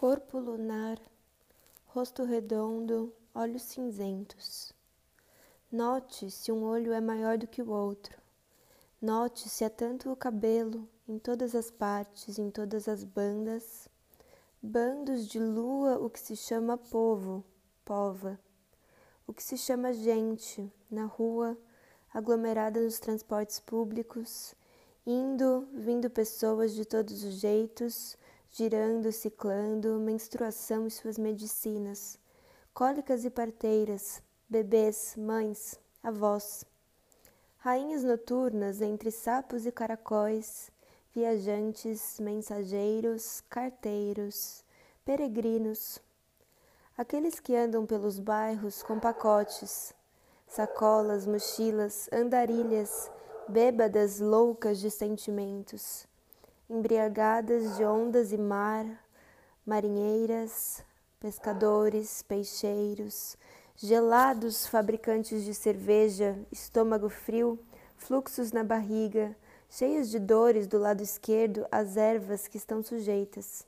Corpo lunar, rosto redondo, olhos cinzentos. Note se um olho é maior do que o outro. Note se há tanto o cabelo em todas as partes, em todas as bandas. Bandos de lua, o que se chama povo, pova. O que se chama gente, na rua, aglomerada nos transportes públicos, indo, vindo pessoas de todos os jeitos, girando, ciclando, menstruação e suas medicinas, cólicas e parteiras, bebês, mães, avós, rainhas noturnas entre sapos e caracóis, viajantes, mensageiros, carteiros, peregrinos, aqueles que andam pelos bairros com pacotes, sacolas, mochilas, andarilhas, bêbadas loucas de sentimentos embriagadas de ondas e mar, marinheiras, pescadores, peixeiros, gelados fabricantes de cerveja, estômago frio, fluxos na barriga, cheios de dores do lado esquerdo as ervas que estão sujeitas.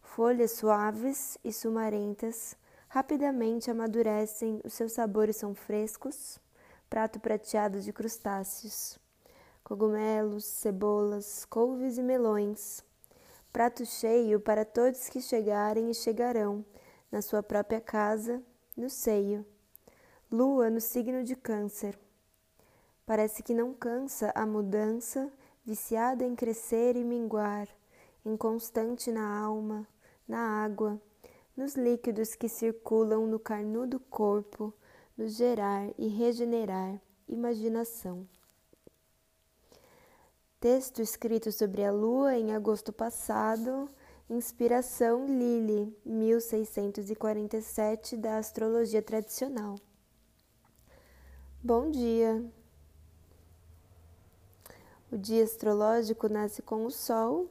Folhas suaves e sumarentas rapidamente amadurecem, os seus sabores são frescos, prato prateado de crustáceos cogumelos, cebolas, couves e melões. Prato cheio para todos que chegarem e chegarão, na sua própria casa, no seio. Lua no signo de Câncer. Parece que não cansa a mudança, viciada em crescer e minguar, inconstante na alma, na água, nos líquidos que circulam no carnudo corpo, no gerar e regenerar imaginação. Texto escrito sobre a Lua em agosto passado, inspiração Lili, 1647 da astrologia tradicional. Bom dia! O dia astrológico nasce com o Sol,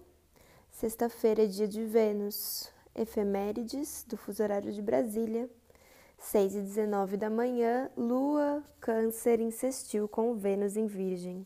sexta-feira é dia de Vênus, efemérides do fuso horário de Brasília, 6 e 19 da manhã, Lua, Câncer insistiu com Vênus em Virgem.